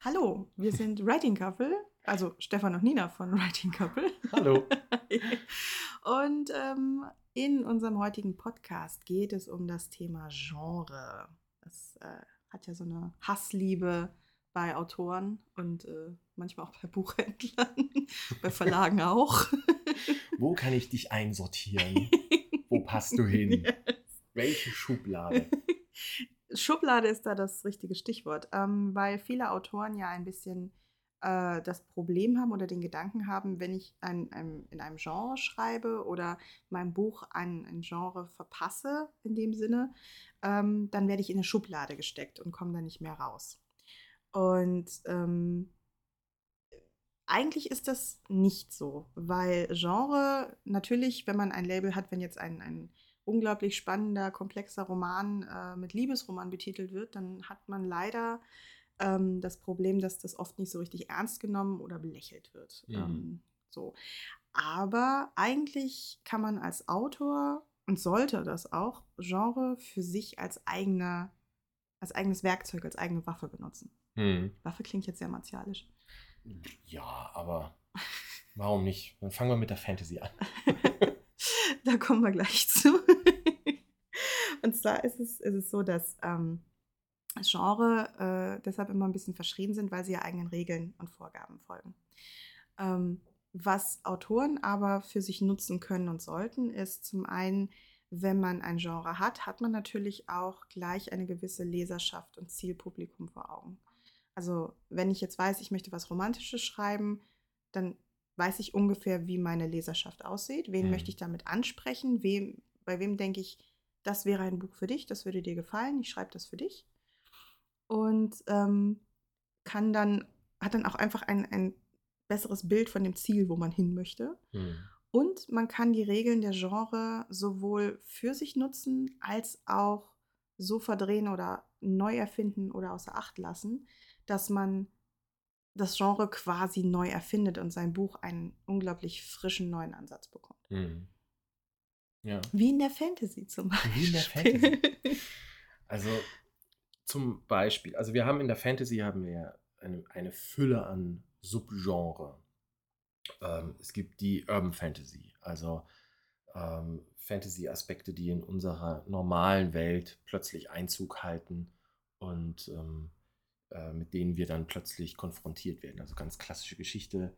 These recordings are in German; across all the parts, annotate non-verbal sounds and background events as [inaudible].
Hallo, wir sind [laughs] Writing Couple, also Stefan und Nina von Writing Couple. Hallo. [laughs] und ähm, in unserem heutigen Podcast geht es um das Thema Genre. Das äh, hat ja so eine Hassliebe bei Autoren und äh, manchmal auch bei Buchhändlern, [laughs] bei Verlagen auch. Wo kann ich dich einsortieren? Wo passt du hin? Yes. Welche Schublade? Schublade ist da das richtige Stichwort, ähm, weil viele Autoren ja ein bisschen äh, das Problem haben oder den Gedanken haben, wenn ich ein, ein, in einem Genre schreibe oder mein Buch ein, ein Genre verpasse in dem Sinne, ähm, dann werde ich in eine Schublade gesteckt und komme da nicht mehr raus. Und ähm, eigentlich ist das nicht so, weil Genre natürlich, wenn man ein Label hat, wenn jetzt ein, ein unglaublich spannender, komplexer Roman äh, mit Liebesroman betitelt wird, dann hat man leider ähm, das Problem, dass das oft nicht so richtig ernst genommen oder belächelt wird. Mhm. Ähm, so. Aber eigentlich kann man als Autor und sollte das auch Genre für sich als eigene, als eigenes Werkzeug, als eigene Waffe benutzen. Mhm. Waffe klingt jetzt sehr martialisch. Ja, aber warum nicht? Dann fangen wir mit der Fantasy an. [laughs] [laughs] da kommen wir gleich zu. [laughs] und zwar ist es, ist es so, dass ähm, Genre äh, deshalb immer ein bisschen verschrien sind, weil sie ja eigenen Regeln und Vorgaben folgen. Ähm, was Autoren aber für sich nutzen können und sollten, ist zum einen, wenn man ein Genre hat, hat man natürlich auch gleich eine gewisse Leserschaft und Zielpublikum vor Augen. Also wenn ich jetzt weiß, ich möchte was Romantisches schreiben, dann weiß ich ungefähr, wie meine Leserschaft aussieht. Wen mhm. möchte ich damit ansprechen? Wem, bei wem denke ich, das wäre ein Buch für dich, das würde dir gefallen, ich schreibe das für dich und ähm, kann dann, hat dann auch einfach ein, ein besseres Bild von dem Ziel, wo man hin möchte. Mhm. Und man kann die Regeln der Genre sowohl für sich nutzen, als auch so verdrehen oder neu erfinden oder außer Acht lassen, dass man das Genre quasi neu erfindet und sein Buch einen unglaublich frischen neuen Ansatz bekommt. Mhm. Ja. Wie in der Fantasy zum Beispiel. Wie in der Fantasy. Also zum Beispiel, also wir haben in der Fantasy haben wir eine, eine Fülle an Subgenre. Ähm, es gibt die Urban Fantasy, also ähm, Fantasy-Aspekte, die in unserer normalen Welt plötzlich Einzug halten und ähm, äh, mit denen wir dann plötzlich konfrontiert werden. Also ganz klassische Geschichte,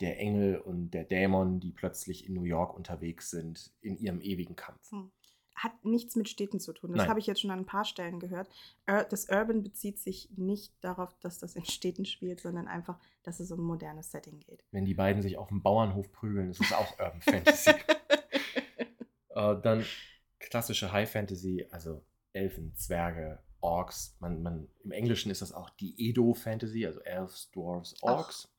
der Engel und der Dämon, die plötzlich in New York unterwegs sind, in ihrem ewigen Kampf. Hm hat nichts mit Städten zu tun. Das habe ich jetzt schon an ein paar Stellen gehört. Das Urban bezieht sich nicht darauf, dass das in Städten spielt, sondern einfach, dass es um ein modernes Setting geht. Wenn die beiden sich auf dem Bauernhof prügeln, ist es auch [laughs] Urban Fantasy. äh, dann klassische High Fantasy, also Elfen, Zwerge, Orks. Man, man, Im Englischen ist das auch die Edo-Fantasy, also Elves, Dwarves, Orks. Ach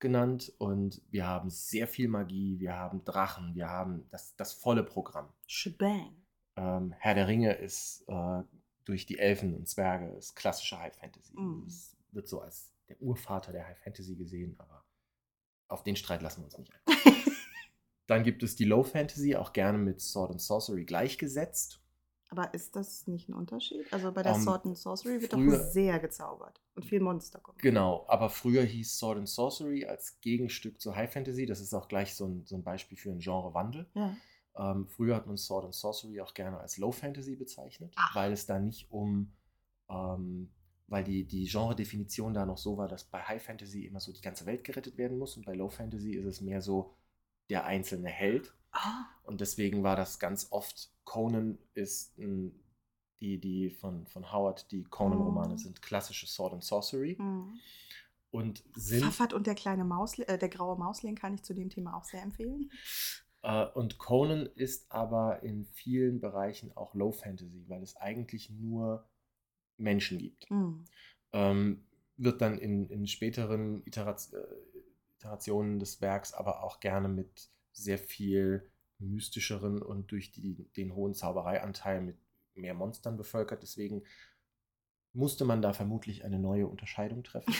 genannt und wir haben sehr viel Magie, wir haben Drachen, wir haben das, das volle Programm. Shebang ähm, Herr der Ringe ist äh, durch die Elfen und Zwerge ist klassische High Fantasy. Mm. Es wird so als der Urvater der High Fantasy gesehen, aber auf den Streit lassen wir uns nicht ein. [laughs] Dann gibt es die Low Fantasy, auch gerne mit Sword and Sorcery gleichgesetzt. Aber ist das nicht ein Unterschied? Also bei der um, ähm, Sword and Sorcery wird früher, doch sehr gezaubert und viel Monster kommt. Genau, aber früher hieß Sword and Sorcery als Gegenstück zur High Fantasy. Das ist auch gleich so ein, so ein Beispiel für einen Genrewandel. Ja. Ähm, früher hat man Sword and Sorcery auch gerne als Low Fantasy bezeichnet, Ach. weil es da nicht um, ähm, weil die, die Genre-Definition da noch so war, dass bei High Fantasy immer so die ganze Welt gerettet werden muss und bei Low Fantasy ist es mehr so der einzelne Held. Ah. Und deswegen war das ganz oft, Conan ist ein, die, die von, von Howard, die Conan-Romane mhm. sind klassische Sword and Sorcery. Mhm. Und sind. Pfaffert und der kleine Maus, äh, der graue Mausling kann ich zu dem Thema auch sehr empfehlen. Äh, und Conan ist aber in vielen Bereichen auch Low Fantasy, weil es eigentlich nur Menschen gibt. Mhm. Ähm, wird dann in, in späteren äh, Iterationen des Werks aber auch gerne mit sehr viel mystischeren und durch die, den hohen Zaubereianteil mit mehr Monstern bevölkert. Deswegen musste man da vermutlich eine neue Unterscheidung treffen.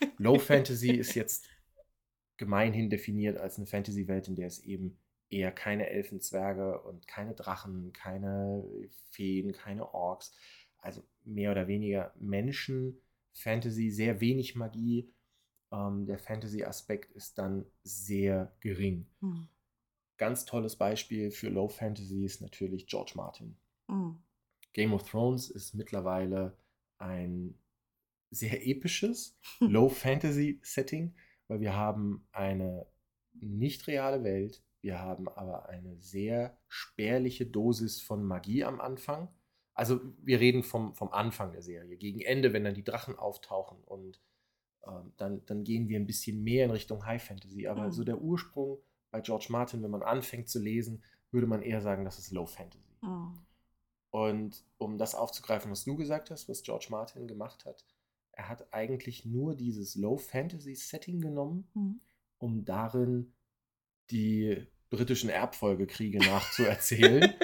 [laughs] Low Fantasy ist jetzt gemeinhin definiert als eine Fantasy-Welt, in der es eben eher keine Elfenzwerge und keine Drachen, keine Feen, keine Orks. Also mehr oder weniger Menschen, Fantasy sehr wenig Magie. Ähm, der Fantasy-Aspekt ist dann sehr gering. Mhm. Ganz tolles Beispiel für Low Fantasy ist natürlich George Martin. Mhm. Game of Thrones ist mittlerweile ein sehr episches [laughs] Low Fantasy Setting, weil wir haben eine nicht reale Welt, wir haben aber eine sehr spärliche Dosis von Magie am Anfang. Also wir reden vom, vom Anfang der Serie. Gegen Ende, wenn dann die Drachen auftauchen und ähm, dann, dann gehen wir ein bisschen mehr in Richtung High Fantasy. Aber mhm. so der Ursprung bei George Martin, wenn man anfängt zu lesen, würde man eher sagen, das ist Low Fantasy. Mhm. Und um das aufzugreifen, was du gesagt hast, was George Martin gemacht hat, er hat eigentlich nur dieses Low Fantasy Setting genommen, mhm. um darin die britischen Erbfolgekriege nachzuerzählen.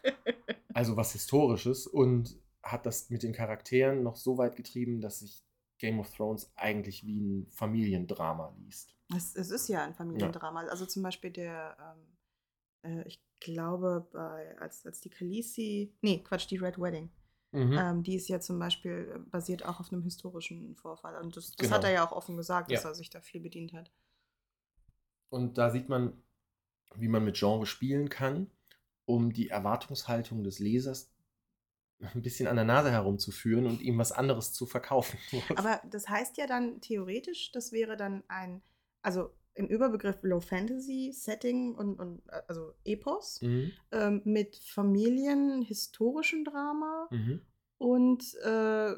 [laughs] also was Historisches und hat das mit den Charakteren noch so weit getrieben, dass sich Game of Thrones eigentlich wie ein Familiendrama liest. Es, es ist ja ein Familiendrama. Ja. Also zum Beispiel der, ähm, äh, ich glaube, bei, als, als die Khaleesi, nee, Quatsch, die Red Wedding. Mhm. Ähm, die ist ja zum Beispiel äh, basiert auch auf einem historischen Vorfall. Und das, das genau. hat er ja auch offen gesagt, dass ja. er sich da viel bedient hat. Und da sieht man, wie man mit Genre spielen kann, um die Erwartungshaltung des Lesers ein bisschen an der Nase herumzuführen und ihm was anderes zu verkaufen. [laughs] Aber das heißt ja dann theoretisch, das wäre dann ein, also im Überbegriff Low Fantasy Setting und, und also Epos mhm. ähm, mit Familien, historischem Drama mhm. und äh,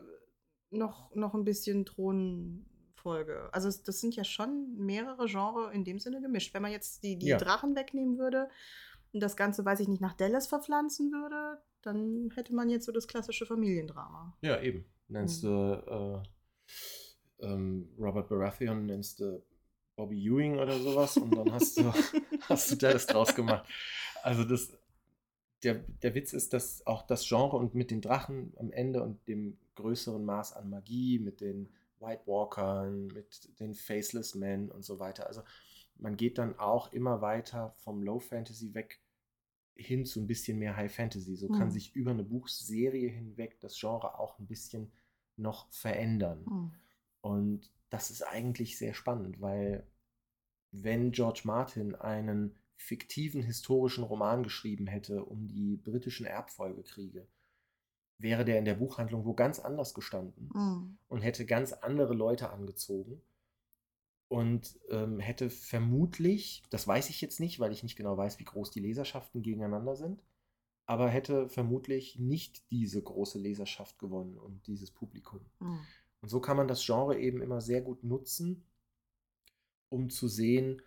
noch, noch ein bisschen Thronfolge. Also das sind ja schon mehrere Genres in dem Sinne gemischt. Wenn man jetzt die, die ja. Drachen wegnehmen würde und das Ganze, weiß ich nicht, nach Dallas verpflanzen würde, dann hätte man jetzt so das klassische Familiendrama. Ja, eben. Nennst mhm. du äh, ähm, Robert Baratheon, nennst du Bobby Ewing oder sowas und dann hast du, [laughs] [laughs] hast du Dallas draus gemacht. Also das, der, der Witz ist, dass auch das Genre und mit den Drachen am Ende und dem größeren Maß an Magie, mit den White Walkern, mit den Faceless Men und so weiter. Also man geht dann auch immer weiter vom Low Fantasy weg hin zu ein bisschen mehr High Fantasy. So mhm. kann sich über eine Buchserie hinweg das Genre auch ein bisschen noch verändern. Mhm. Und das ist eigentlich sehr spannend, weil wenn George Martin einen fiktiven historischen Roman geschrieben hätte um die britischen Erbfolgekriege, wäre der in der Buchhandlung wo ganz anders gestanden mhm. und hätte ganz andere Leute angezogen und ähm, hätte vermutlich, das weiß ich jetzt nicht, weil ich nicht genau weiß, wie groß die Leserschaften gegeneinander sind, aber hätte vermutlich nicht diese große Leserschaft gewonnen und dieses Publikum. Mhm. Und so kann man das Genre eben immer sehr gut nutzen, um zu sehen,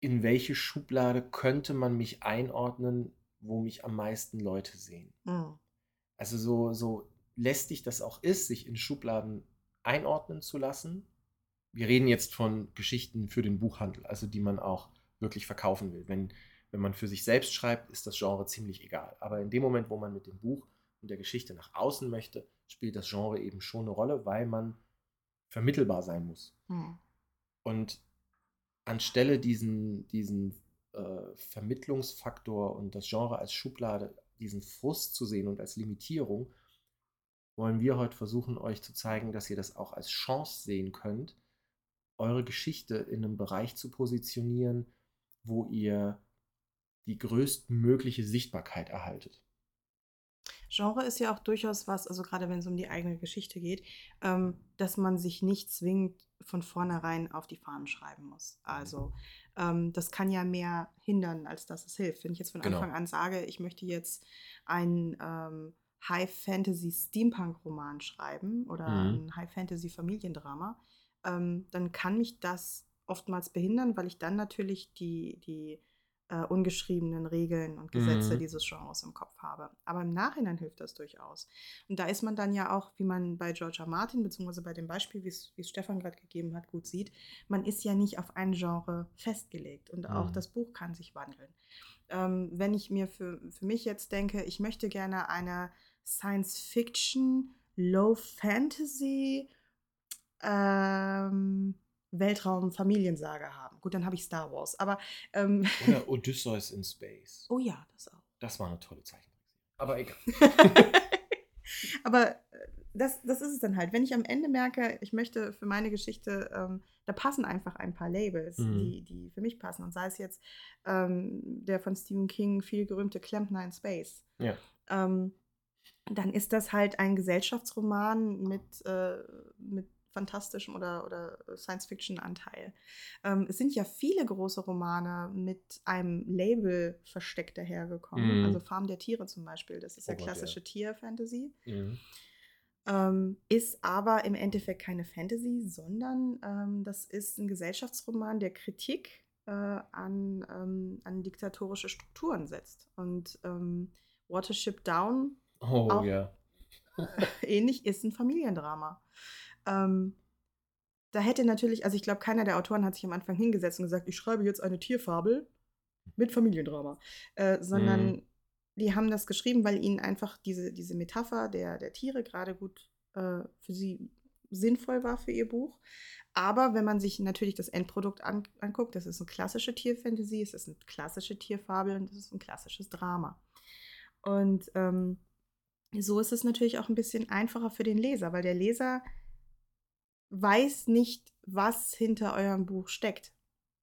in welche Schublade könnte man mich einordnen, wo mich am meisten Leute sehen. Mhm. Also so, so lästig das auch ist, sich in Schubladen einordnen zu lassen, wir reden jetzt von Geschichten für den Buchhandel, also die man auch wirklich verkaufen will. Wenn, wenn man für sich selbst schreibt, ist das Genre ziemlich egal. Aber in dem Moment, wo man mit dem Buch und der Geschichte nach außen möchte, spielt das Genre eben schon eine Rolle, weil man vermittelbar sein muss. Hm. Und anstelle diesen, diesen äh, Vermittlungsfaktor und das Genre als Schublade, diesen Frust zu sehen und als Limitierung, wollen wir heute versuchen, euch zu zeigen, dass ihr das auch als Chance sehen könnt, eure Geschichte in einem Bereich zu positionieren, wo ihr die größtmögliche Sichtbarkeit erhaltet. Genre ist ja auch durchaus was, also gerade wenn es um die eigene Geschichte geht, ähm, dass man sich nicht zwingend von vornherein auf die Fahnen schreiben muss. Also ähm, das kann ja mehr hindern, als dass es hilft. Wenn ich jetzt von genau. Anfang an sage, ich möchte jetzt einen ähm, High-Fantasy-Steampunk-Roman schreiben oder mhm. ein High-Fantasy-Familiendrama, ähm, dann kann mich das oftmals behindern, weil ich dann natürlich die, die äh, ungeschriebenen Regeln und Gesetze mhm. dieses Genres im Kopf habe. Aber im Nachhinein hilft das durchaus. Und da ist man dann ja auch, wie man bei Georgia Martin, beziehungsweise bei dem Beispiel, wie es Stefan gerade gegeben hat, gut sieht, man ist ja nicht auf ein Genre festgelegt und auch mhm. das Buch kann sich wandeln. Ähm, wenn ich mir für, für mich jetzt denke, ich möchte gerne eine Science-Fiction, Low-Fantasy, ähm, Weltraum-Familiensage haben. Gut, dann habe ich Star Wars. Aber ähm, oder [laughs] Odysseus in Space. Oh ja, das auch. Das war eine tolle Zeichentrickserie. Aber egal. [laughs] aber äh, das, das ist es dann halt. Wenn ich am Ende merke, ich möchte für meine Geschichte, ähm, da passen einfach ein paar Labels, mhm. die, die für mich passen. Und sei es jetzt ähm, der von Stephen King viel gerühmte Klempner in Space. Ja. Ähm, dann ist das halt ein Gesellschaftsroman mit, äh, mit fantastischem oder, oder Science-Fiction-Anteil. Ähm, es sind ja viele große Romane mit einem Label versteckt dahergekommen. Mhm. Also Farm der Tiere zum Beispiel, das ist oh ja klassische ja. Tier-Fantasy. Mhm. Ähm, ist aber im Endeffekt keine Fantasy, sondern ähm, das ist ein Gesellschaftsroman, der Kritik äh, an, ähm, an diktatorische Strukturen setzt. Und ähm, Watership Down, oh, auch, ja. [laughs] ähnlich, ist ein Familiendrama. Ähm, da hätte natürlich, also ich glaube, keiner der Autoren hat sich am Anfang hingesetzt und gesagt, ich schreibe jetzt eine Tierfabel mit Familiendrama, äh, sondern mhm. die haben das geschrieben, weil ihnen einfach diese, diese Metapher der, der Tiere gerade gut äh, für sie sinnvoll war für ihr Buch. Aber wenn man sich natürlich das Endprodukt an, anguckt, das ist eine klassische Tierfantasy, es ist eine klassische Tierfabel und es ist ein klassisches Drama. Und ähm, so ist es natürlich auch ein bisschen einfacher für den Leser, weil der Leser weiß nicht, was hinter eurem Buch steckt.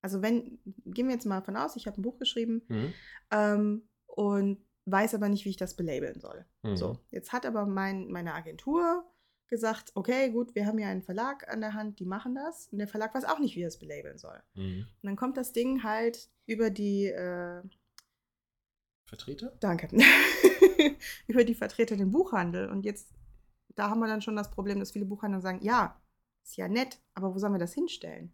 Also wenn, gehen wir jetzt mal von aus, ich habe ein Buch geschrieben mhm. ähm, und weiß aber nicht, wie ich das belabeln soll. Mhm. So, jetzt hat aber mein, meine Agentur gesagt, okay, gut, wir haben ja einen Verlag an der Hand, die machen das. Und der Verlag weiß auch nicht, wie er es belabeln soll. Mhm. Und dann kommt das Ding halt über die äh, Vertreter? Danke. [laughs] [laughs] über die Vertreter den Buchhandel. Und jetzt, da haben wir dann schon das Problem, dass viele Buchhandler sagen, ja, ist ja nett, aber wo sollen wir das hinstellen?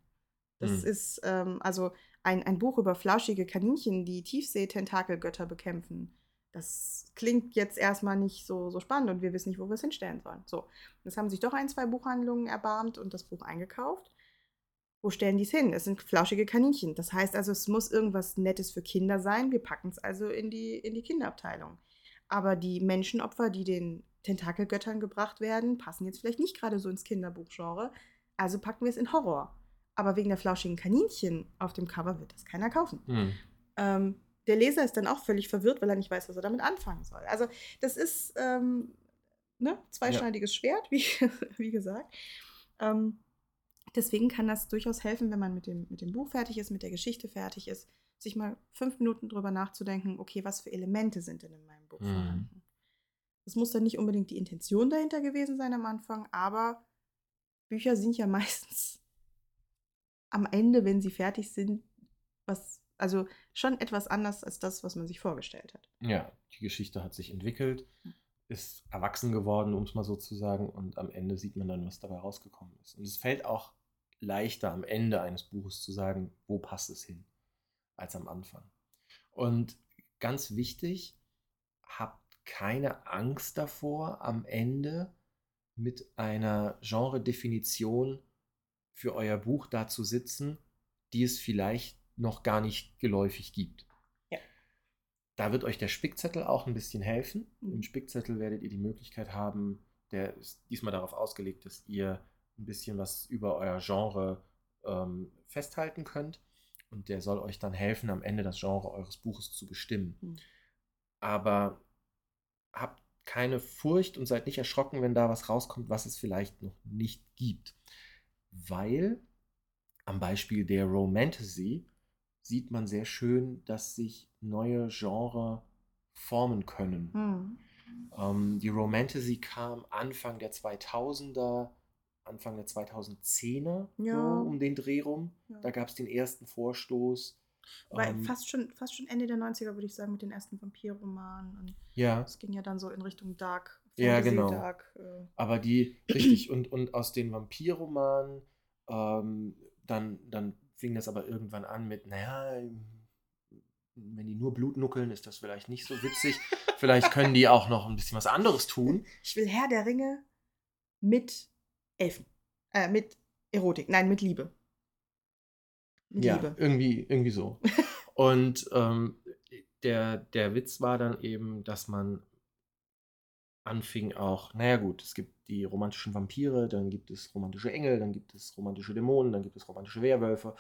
Das mhm. ist ähm, also ein, ein Buch über flauschige Kaninchen, die Tiefseetentakelgötter bekämpfen. Das klingt jetzt erstmal nicht so, so spannend und wir wissen nicht, wo wir es hinstellen sollen. So, jetzt haben sich doch ein, zwei Buchhandlungen erbarmt und das Buch eingekauft. Wo stellen die es hin? Es sind flauschige Kaninchen. Das heißt also, es muss irgendwas Nettes für Kinder sein. Wir packen es also in die, in die Kinderabteilung. Aber die Menschenopfer, die den Tentakelgöttern gebracht werden, passen jetzt vielleicht nicht gerade so ins Kinderbuchgenre. Also packen wir es in Horror. Aber wegen der flauschigen Kaninchen auf dem Cover wird das keiner kaufen. Mhm. Ähm, der Leser ist dann auch völlig verwirrt, weil er nicht weiß, was er damit anfangen soll. Also das ist ähm, ne, zweischneidiges ja. Schwert, [laughs] wie, wie gesagt. Ähm, deswegen kann das durchaus helfen, wenn man mit dem, mit dem Buch fertig ist, mit der Geschichte fertig ist, sich mal fünf Minuten drüber nachzudenken, okay, was für Elemente sind denn in meinem Buch mhm. vorhanden. Das muss dann nicht unbedingt die Intention dahinter gewesen sein am Anfang, aber Bücher sind ja [laughs] meistens am Ende, wenn sie fertig sind, was, also schon etwas anders als das, was man sich vorgestellt hat. Ja, die Geschichte hat sich entwickelt, ist erwachsen geworden, um es mal so zu sagen, und am Ende sieht man dann, was dabei rausgekommen ist. Und es fällt auch leichter am Ende eines Buches zu sagen, wo passt es hin, als am Anfang. Und ganz wichtig, habt keine Angst davor, am Ende mit einer Genre-Definition für euer Buch da zu sitzen, die es vielleicht noch gar nicht geläufig gibt. Ja. Da wird euch der Spickzettel auch ein bisschen helfen. Mhm. Im Spickzettel werdet ihr die Möglichkeit haben, der ist diesmal darauf ausgelegt, dass ihr ein bisschen was über euer Genre ähm, festhalten könnt. Und der soll euch dann helfen, am Ende das Genre eures Buches zu bestimmen. Mhm. Aber habt keine Furcht und seid nicht erschrocken, wenn da was rauskommt, was es vielleicht noch nicht gibt. Weil am Beispiel der Romantasy sieht man sehr schön, dass sich neue Genre formen können. Mhm. Ähm, die Romantasy kam Anfang der 2000er, Anfang der 2010er, ja. so um den Dreh rum. Ja. Da gab es den ersten Vorstoß. Weil ähm, fast, schon, fast schon Ende der 90er, würde ich sagen, mit den ersten Vampirromanen. ja. Es ging ja dann so in Richtung Dark. Fantasy, ja, genau. Dark, äh. Aber die, richtig, und, und aus den Vampirromanen, ähm, dann, dann fing das aber irgendwann an mit, naja, wenn die nur Blut nuckeln, ist das vielleicht nicht so witzig. [laughs] vielleicht können die auch noch ein bisschen was anderes tun. Ich will Herr der Ringe mit Elfen. Äh, mit Erotik. Nein, mit Liebe. Mit ja, Liebe. Irgendwie, irgendwie so. [laughs] Und ähm, der, der Witz war dann eben, dass man anfing auch, naja gut, es gibt die romantischen Vampire, dann gibt es romantische Engel, dann gibt es romantische Dämonen, dann gibt es romantische Werwölfe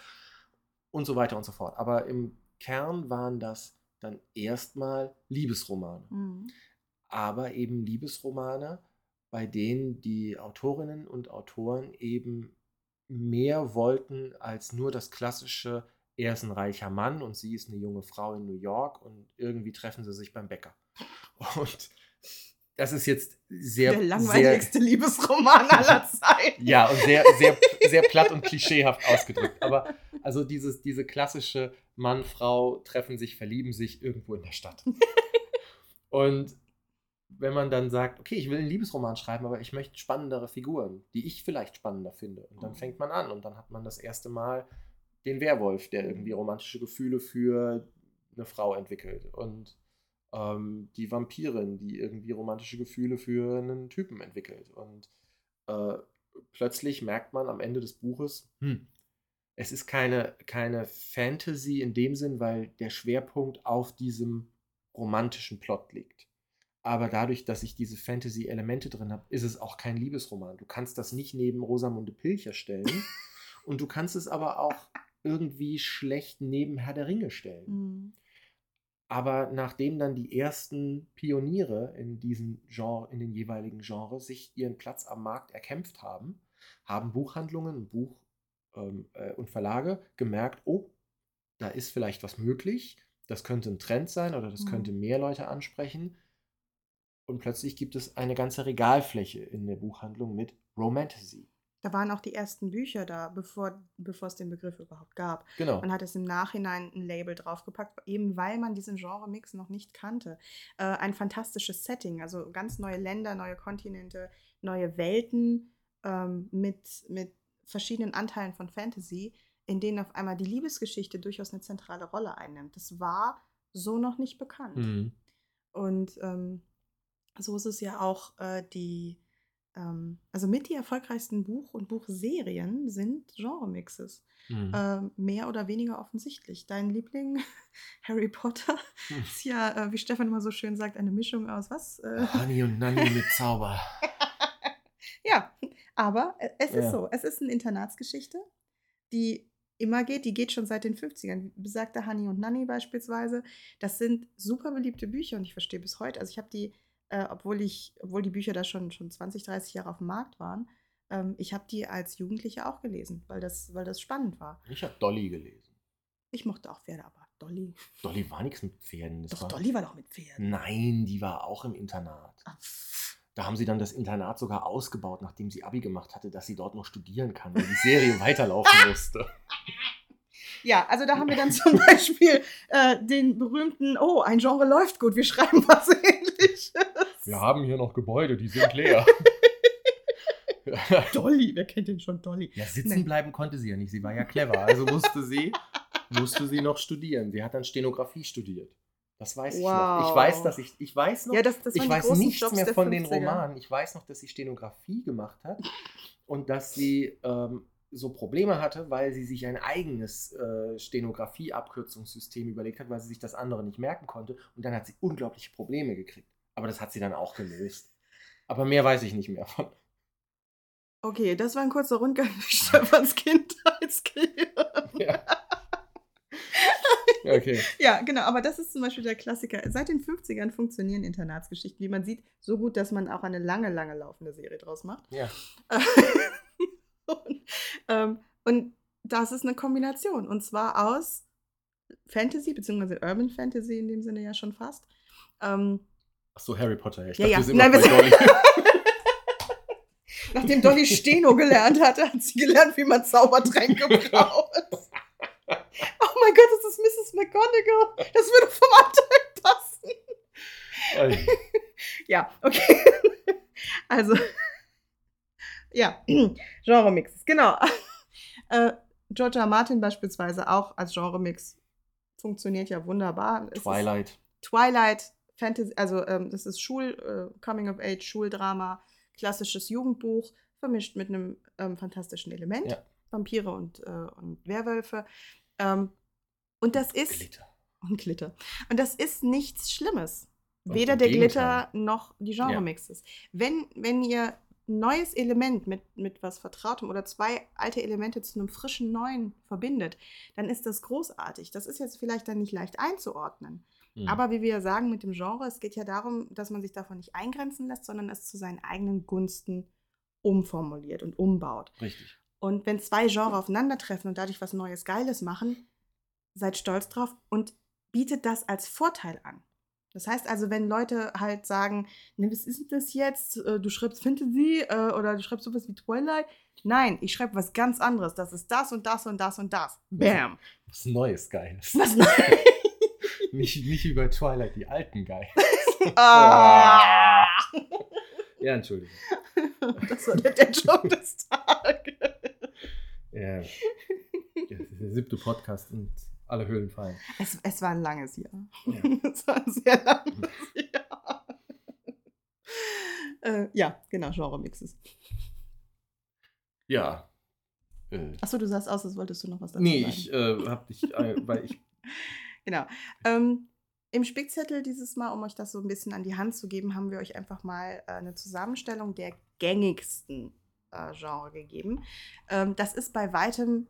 und so weiter und so fort. Aber im Kern waren das dann erstmal Liebesromane. Mhm. Aber eben Liebesromane, bei denen die Autorinnen und Autoren eben mehr wollten als nur das klassische, er ist ein reicher Mann und sie ist eine junge Frau in New York und irgendwie treffen sie sich beim Bäcker. [laughs] Und das ist jetzt sehr. Der langweiligste sehr, Liebesroman aller Zeiten. [laughs] ja, und sehr, sehr, sehr platt und klischeehaft ausgedrückt. Aber also dieses, diese klassische Mann, Frau treffen sich, verlieben sich irgendwo in der Stadt. [laughs] Und wenn man dann sagt, okay, ich will einen Liebesroman schreiben, aber ich möchte spannendere Figuren, die ich vielleicht spannender finde. Und dann fängt man an und dann hat man das erste Mal den Werwolf, der irgendwie romantische Gefühle für eine Frau entwickelt. Und ähm, die Vampirin, die irgendwie romantische Gefühle für einen Typen entwickelt. Und äh, plötzlich merkt man am Ende des Buches, hm, es ist keine, keine Fantasy in dem Sinn, weil der Schwerpunkt auf diesem romantischen Plot liegt. Aber dadurch, dass ich diese Fantasy-Elemente drin habe, ist es auch kein Liebesroman. Du kannst das nicht neben Rosamunde Pilcher stellen. [laughs] und du kannst es aber auch irgendwie schlecht neben Herr der Ringe stellen. Mhm. Aber nachdem dann die ersten Pioniere in diesem Genre, in den jeweiligen Genres sich ihren Platz am Markt erkämpft haben, haben Buchhandlungen und Buch ähm, äh, und Verlage gemerkt, oh, da ist vielleicht was möglich, das könnte ein Trend sein oder das mhm. könnte mehr Leute ansprechen. Und plötzlich gibt es eine ganze Regalfläche in der Buchhandlung mit Romantasy. Da waren auch die ersten Bücher da, bevor, bevor es den Begriff überhaupt gab. Genau. Man hat es im Nachhinein ein Label draufgepackt, eben weil man diesen Genre-Mix noch nicht kannte. Äh, ein fantastisches Setting, also ganz neue Länder, neue Kontinente, neue Welten ähm, mit, mit verschiedenen Anteilen von Fantasy, in denen auf einmal die Liebesgeschichte durchaus eine zentrale Rolle einnimmt. Das war so noch nicht bekannt. Mhm. Und ähm, so ist es ja auch äh, die ähm, also mit die erfolgreichsten Buch- und Buchserien sind Genremixes. Mhm. Ähm, mehr oder weniger offensichtlich. Dein Liebling, [laughs] Harry Potter, mhm. ist ja, äh, wie Stefan immer so schön sagt, eine Mischung aus was? Äh, Honey und Nanny mit Zauber. [laughs] ja, aber äh, es ja. ist so. Es ist eine Internatsgeschichte, die immer geht. Die geht schon seit den 50ern. Besagte Honey und Nanny beispielsweise. Das sind super beliebte Bücher und ich verstehe bis heute. Also ich habe die äh, obwohl ich, obwohl die Bücher da schon, schon 20, 30 Jahre auf dem Markt waren. Ähm, ich habe die als Jugendliche auch gelesen, weil das, weil das spannend war. Ich habe Dolly gelesen. Ich mochte auch Pferde, aber Dolly. Dolly war nichts mit Pferden. Das doch, war, Dolly war doch mit Pferden. Nein, die war auch im Internat. Ach. Da haben sie dann das Internat sogar ausgebaut, nachdem sie Abi gemacht hatte, dass sie dort noch studieren kann, weil die Serie [laughs] weiterlaufen musste. Ja, also da haben wir dann [laughs] zum Beispiel äh, den berühmten, oh, ein Genre läuft gut, wir schreiben was ähnliches. Wir haben hier noch Gebäude, die sind leer. [laughs] Dolly, wer kennt denn schon Dolly? Ja, sitzen nee. bleiben konnte sie ja nicht, sie war ja clever. Also musste sie, musste sie noch studieren. Sie hat dann Stenografie studiert. Das weiß ich noch. Ich weiß, dass ich, ich weiß noch, ja, das, das ich weiß nichts Jobs mehr von den Romanen. Ich weiß noch, dass sie Stenografie gemacht hat und dass sie ähm, so Probleme hatte, weil sie sich ein eigenes äh, Stenografie-Abkürzungssystem überlegt hat, weil sie sich das andere nicht merken konnte. Und dann hat sie unglaubliche Probleme gekriegt. Aber das hat sie dann auch gelöst. Aber mehr weiß ich nicht mehr von. Okay, das war ein kurzer Rundgang durch Stefans Kindheitsgehirn. Ja. [laughs] Okay. ja, genau, aber das ist zum Beispiel der Klassiker. Seit den 50ern funktionieren Internatsgeschichten, wie man sieht, so gut, dass man auch eine lange, lange laufende Serie draus macht. Ja. [laughs] und, ähm, und das ist eine Kombination. Und zwar aus Fantasy, beziehungsweise Urban Fantasy in dem Sinne ja schon fast. Ähm, Ach so, Harry Potter. Ich ja, dachte, ja. wir sind Nein, wir Dolly. [laughs] [laughs] Nachdem Dolly Steno gelernt hatte, hat sie gelernt, wie man Zaubertränke [laughs] braut. Oh mein Gott, das ist Mrs. McGonagall. Das würde vom Anteil passen. ja, okay. Also, ja, [clears throat] Genre-Mix, genau. Äh, Georgia Martin beispielsweise auch als Genre-Mix funktioniert ja wunderbar. Twilight. Twilight, Fantasy, also ähm, das ist Schul, äh, Coming of Age, Schuldrama, klassisches Jugendbuch, vermischt mit einem ähm, fantastischen Element. Ja. Vampire und, äh, und Werwölfe. Ähm, und das ist. Glitter. Und Glitter. Und das ist nichts Schlimmes. Und Weder der Glitter noch die Genre-Mixes. Ja. Wenn, wenn ihr neues Element mit, mit was Vertrautem oder zwei alte Elemente zu einem frischen neuen verbindet, dann ist das großartig. Das ist jetzt vielleicht dann nicht leicht einzuordnen. Mhm. Aber wie wir sagen mit dem Genre, es geht ja darum, dass man sich davon nicht eingrenzen lässt, sondern es zu seinen eigenen Gunsten umformuliert und umbaut. Richtig. Und wenn zwei Genres aufeinandertreffen und dadurch was Neues, Geiles machen, seid stolz drauf und bietet das als Vorteil an. Das heißt also, wenn Leute halt sagen, ne, was ist das jetzt? Äh, du schreibst Fantasy äh, oder du schreibst sowas wie Twilight. Nein, ich schreibe was ganz anderes. Das ist das und das und das und das. Bam. Was Neues, Geiles. Was Neues. [laughs] nicht, nicht wie bei Twilight, die alten Geiles. [laughs] ah. ja, Entschuldigung. Das war der, der Joke des Tages. Ja. Das ist der siebte Podcast und alle Höhlen fallen. Es, es war ein langes Jahr. Ja. es war ein sehr langes Jahr. äh, ja, genau, Genre-Mixes. Ja. Äh. Achso, du sahst aus, als wolltest du noch was dazu nee, sagen. Nee, ich äh, hab dich, äh, weil ich. [laughs] genau. Ähm, Im Spickzettel dieses Mal, um euch das so ein bisschen an die Hand zu geben, haben wir euch einfach mal äh, eine Zusammenstellung der gängigsten äh, Genre gegeben. Ähm, das ist bei weitem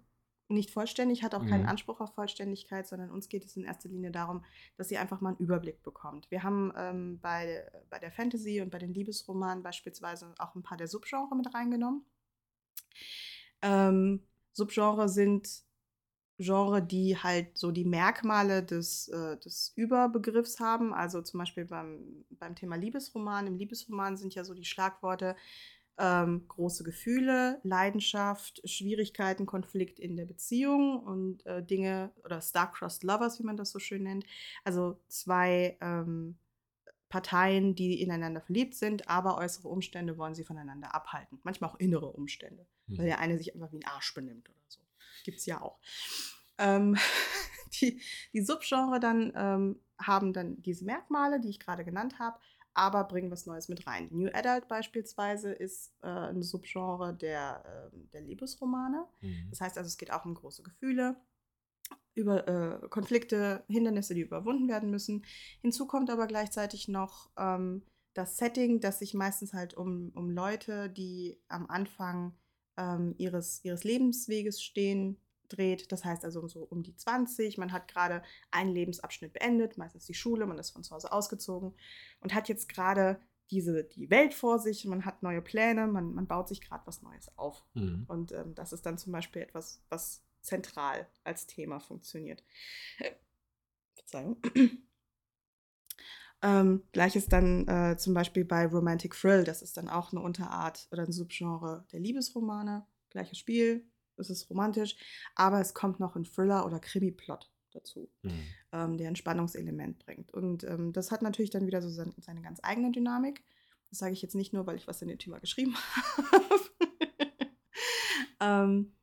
nicht vollständig, hat auch keinen mhm. Anspruch auf Vollständigkeit, sondern uns geht es in erster Linie darum, dass ihr einfach mal einen Überblick bekommt. Wir haben ähm, bei, bei der Fantasy und bei den Liebesromanen beispielsweise auch ein paar der Subgenre mit reingenommen. Ähm, Subgenre sind Genre, die halt so die Merkmale des, äh, des Überbegriffs haben. Also zum Beispiel beim, beim Thema Liebesroman. Im Liebesroman sind ja so die Schlagworte ähm, große Gefühle, Leidenschaft, Schwierigkeiten, Konflikt in der Beziehung und äh, Dinge oder Star-Crossed Lovers, wie man das so schön nennt. Also zwei ähm, Parteien, die ineinander verliebt sind, aber äußere Umstände wollen sie voneinander abhalten. Manchmal auch innere Umstände, mhm. weil der eine sich einfach wie ein Arsch benimmt oder so. Gibt es ja auch. Ähm, [laughs] die, die Subgenre dann ähm, haben dann diese Merkmale, die ich gerade genannt habe, aber bringen was Neues mit rein. New Adult beispielsweise ist äh, ein Subgenre der, äh, der Liebesromane. Mhm. Das heißt also, es geht auch um große Gefühle, über äh, Konflikte, Hindernisse, die überwunden werden müssen. Hinzu kommt aber gleichzeitig noch ähm, das Setting, das sich meistens halt um, um Leute, die am Anfang ähm, ihres, ihres Lebensweges stehen, dreht. Das heißt also so um die 20. Man hat gerade einen Lebensabschnitt beendet, meistens die Schule, man ist von zu Hause ausgezogen und hat jetzt gerade diese, die Welt vor sich, man hat neue Pläne, man, man baut sich gerade was Neues auf. Mhm. Und ähm, das ist dann zum Beispiel etwas, was zentral als Thema funktioniert. Verzeihung. Ähm, Gleiches dann äh, zum Beispiel bei Romantic Thrill, das ist dann auch eine Unterart oder ein Subgenre der Liebesromane. Gleiches Spiel, es ist romantisch, aber es kommt noch ein Thriller- oder Krimi-Plot dazu, mhm. ähm, der ein Spannungselement bringt. Und ähm, das hat natürlich dann wieder so seine, seine ganz eigene Dynamik. Das sage ich jetzt nicht nur, weil ich was in dem Thema geschrieben [laughs] habe. [laughs] ähm,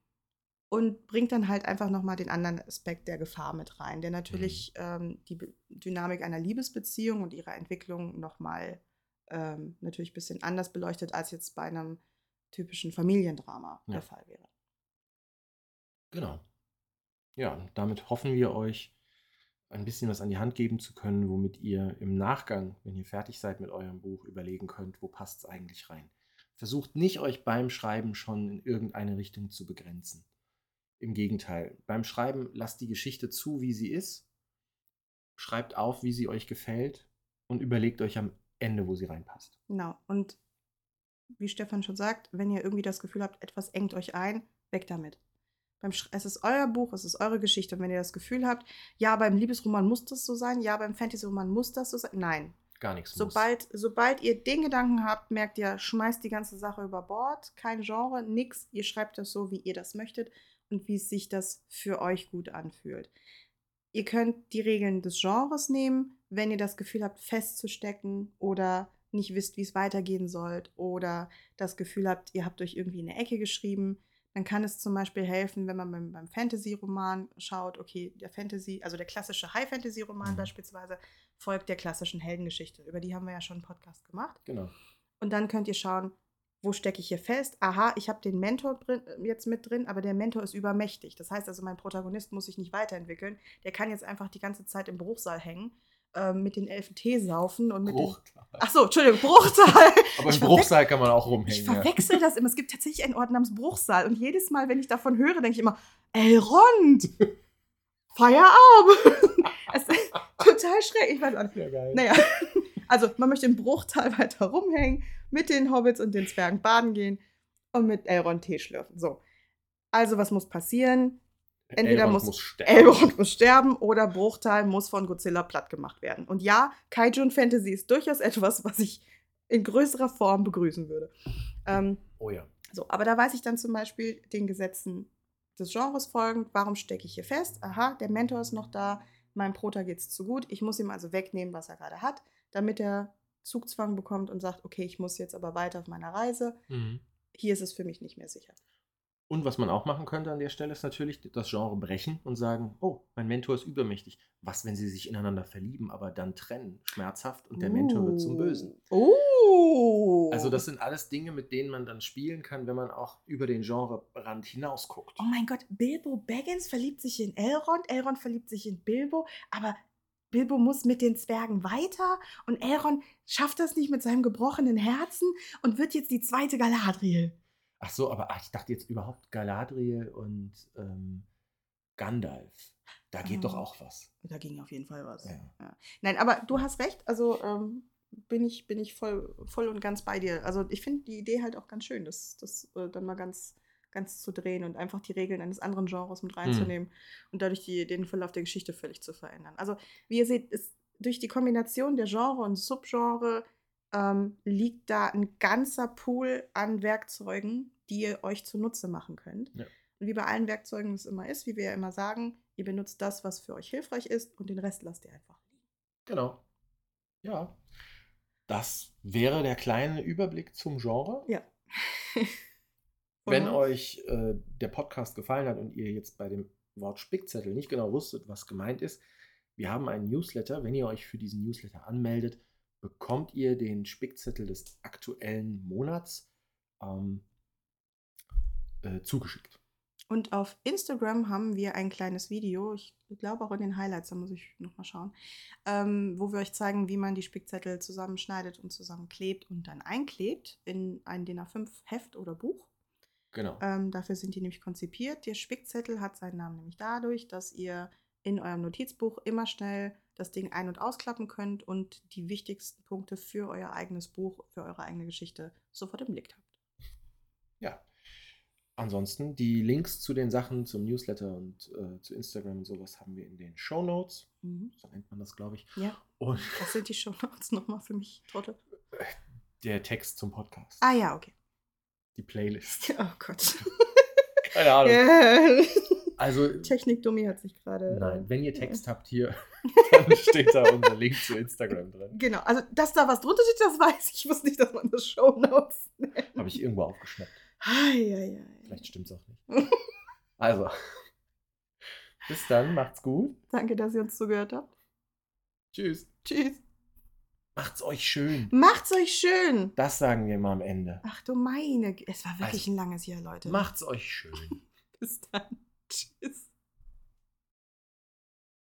und bringt dann halt einfach nochmal den anderen Aspekt der Gefahr mit rein, der natürlich mhm. ähm, die Be Dynamik einer Liebesbeziehung und ihrer Entwicklung nochmal ähm, natürlich ein bisschen anders beleuchtet, als jetzt bei einem typischen Familiendrama ja. der Fall wäre. Genau. Ja, und damit hoffen wir euch ein bisschen was an die Hand geben zu können, womit ihr im Nachgang, wenn ihr fertig seid mit eurem Buch, überlegen könnt, wo passt es eigentlich rein. Versucht nicht, euch beim Schreiben schon in irgendeine Richtung zu begrenzen. Im Gegenteil, beim Schreiben lasst die Geschichte zu, wie sie ist, schreibt auf, wie sie euch gefällt und überlegt euch am Ende, wo sie reinpasst. Genau. Und wie Stefan schon sagt, wenn ihr irgendwie das Gefühl habt, etwas engt euch ein, weg damit. Beim es ist euer Buch, es ist eure Geschichte. Und wenn ihr das Gefühl habt, ja, beim Liebesroman muss das so sein, ja, beim Fantasy-Roman muss das so sein, nein. Gar nichts sobald, muss. Sobald ihr den Gedanken habt, merkt ihr, schmeißt die ganze Sache über Bord, kein Genre, nix. Ihr schreibt das so, wie ihr das möchtet und wie sich das für euch gut anfühlt. Ihr könnt die Regeln des Genres nehmen, wenn ihr das Gefühl habt, festzustecken oder nicht wisst, wie es weitergehen soll oder das Gefühl habt, ihr habt euch irgendwie in eine Ecke geschrieben dann kann es zum Beispiel helfen, wenn man beim, beim Fantasy-Roman schaut, okay, der Fantasy, also der klassische High-Fantasy-Roman mhm. beispielsweise, folgt der klassischen Heldengeschichte. Über die haben wir ja schon einen Podcast gemacht. Genau. Und dann könnt ihr schauen, wo stecke ich hier fest? Aha, ich habe den Mentor drin, jetzt mit drin, aber der Mentor ist übermächtig. Das heißt also, mein Protagonist muss sich nicht weiterentwickeln. Der kann jetzt einfach die ganze Zeit im Bruchsaal hängen ähm, mit den Elfen Tee saufen und mit Bruchtal. Den, ach so, Entschuldigung, Bruchsaal. [laughs] Aber im Bruchsaal kann man auch rumhängen. Ich verwechsel ja. das immer. Es gibt tatsächlich einen Ort namens Bruchsaal und jedes Mal, wenn ich davon höre, denke ich immer, Elrond, [laughs] Feierabend. [laughs] es, Total schräg. Ich weiß auch nicht. Ja, geil. Naja. Also, man möchte im Bruchtal weiter rumhängen, mit den Hobbits und den Zwergen baden gehen und mit Elrond Tee schlürfen. So. Also, was muss passieren? Entweder Elrond muss, muss sterben. Elrond muss sterben oder Bruchtal muss von Godzilla platt gemacht werden. Und ja, Kaiju und Fantasy ist durchaus etwas, was ich in größerer Form begrüßen würde. Ähm, oh ja. So, aber da weiß ich dann zum Beispiel den Gesetzen des Genres folgend, warum stecke ich hier fest? Aha, der Mentor ist noch da, meinem Prota geht es zu gut. Ich muss ihm also wegnehmen, was er gerade hat, damit er Zugzwang bekommt und sagt, okay, ich muss jetzt aber weiter auf meiner Reise. Mhm. Hier ist es für mich nicht mehr sicher. Und was man auch machen könnte an der Stelle ist natürlich das Genre brechen und sagen, oh, mein Mentor ist übermächtig. Was, wenn sie sich ineinander verlieben, aber dann trennen, schmerzhaft und der uh. Mentor wird zum Bösen. Uh. Also das sind alles Dinge, mit denen man dann spielen kann, wenn man auch über den Genrerand hinaus guckt. Oh mein Gott, Bilbo Baggins verliebt sich in Elrond, Elrond verliebt sich in Bilbo, aber Bilbo muss mit den Zwergen weiter und Elrond schafft das nicht mit seinem gebrochenen Herzen und wird jetzt die zweite Galadriel. Ach so, aber ach, ich dachte jetzt überhaupt Galadriel und ähm, Gandalf. Da geht doch ah. auch was. Da ging auf jeden Fall was. Ja. Ja. Nein, aber du hast recht. Also ähm, bin ich, bin ich voll, voll und ganz bei dir. Also ich finde die Idee halt auch ganz schön, das, das äh, dann mal ganz, ganz zu drehen und einfach die Regeln eines anderen Genres mit hm. reinzunehmen hm. und dadurch die, den Verlauf der Geschichte völlig zu verändern. Also wie ihr seht, ist durch die Kombination der Genre und Subgenre ähm, liegt da ein ganzer Pool an Werkzeugen, die ihr euch zunutze machen könnt. Ja. Und wie bei allen Werkzeugen es immer ist, wie wir ja immer sagen, ihr benutzt das, was für euch hilfreich ist und den Rest lasst ihr einfach liegen. Genau. Ja. Das wäre der kleine Überblick zum Genre. Ja. [laughs] Wenn euch äh, der Podcast gefallen hat und ihr jetzt bei dem Wort Spickzettel nicht genau wusstet, was gemeint ist, wir haben einen Newsletter. Wenn ihr euch für diesen Newsletter anmeldet, bekommt ihr den Spickzettel des aktuellen Monats ähm, äh, zugeschickt. Und auf Instagram haben wir ein kleines Video, ich glaube auch in den Highlights, da muss ich nochmal schauen, ähm, wo wir euch zeigen, wie man die Spickzettel zusammenschneidet und zusammenklebt und dann einklebt in ein DIN A5 Heft oder Buch. Genau. Ähm, dafür sind die nämlich konzipiert. Der Spickzettel hat seinen Namen nämlich dadurch, dass ihr in eurem Notizbuch immer schnell das Ding ein- und ausklappen könnt und die wichtigsten Punkte für euer eigenes Buch, für eure eigene Geschichte sofort im Blick habt. Ja. Ansonsten die Links zu den Sachen zum Newsletter und äh, zu Instagram und sowas haben wir in den Show Notes. Mhm. So nennt man das, glaube ich. Ja. Und Was sind die Show Notes nochmal für mich, Trottel? Der Text zum Podcast. Ah ja, okay. Die Playlist. [laughs] Oh Gott. [laughs] Keine Ahnung. Yeah. Also, Technik-Dummy hat sich gerade. Nein, wenn ihr Text ja. habt hier, [laughs] dann steht da unser Link zu Instagram drin. Genau, also dass da was drunter steht, das weiß ich. Ich wusste nicht, dass man das Show Notes nennt. Habe ich irgendwo aufgeschnappt. Ei, ei, ei. Vielleicht stimmt es auch nicht. also, bis dann, macht's gut. Danke, dass ihr uns zugehört habt. Tschüss. Tschüss. Macht's euch schön. Macht's euch schön. Das sagen wir mal am Ende. Ach du meine, es war wirklich also, ein langes Jahr, Leute. Macht's euch schön. [laughs] bis dann. Tschüss.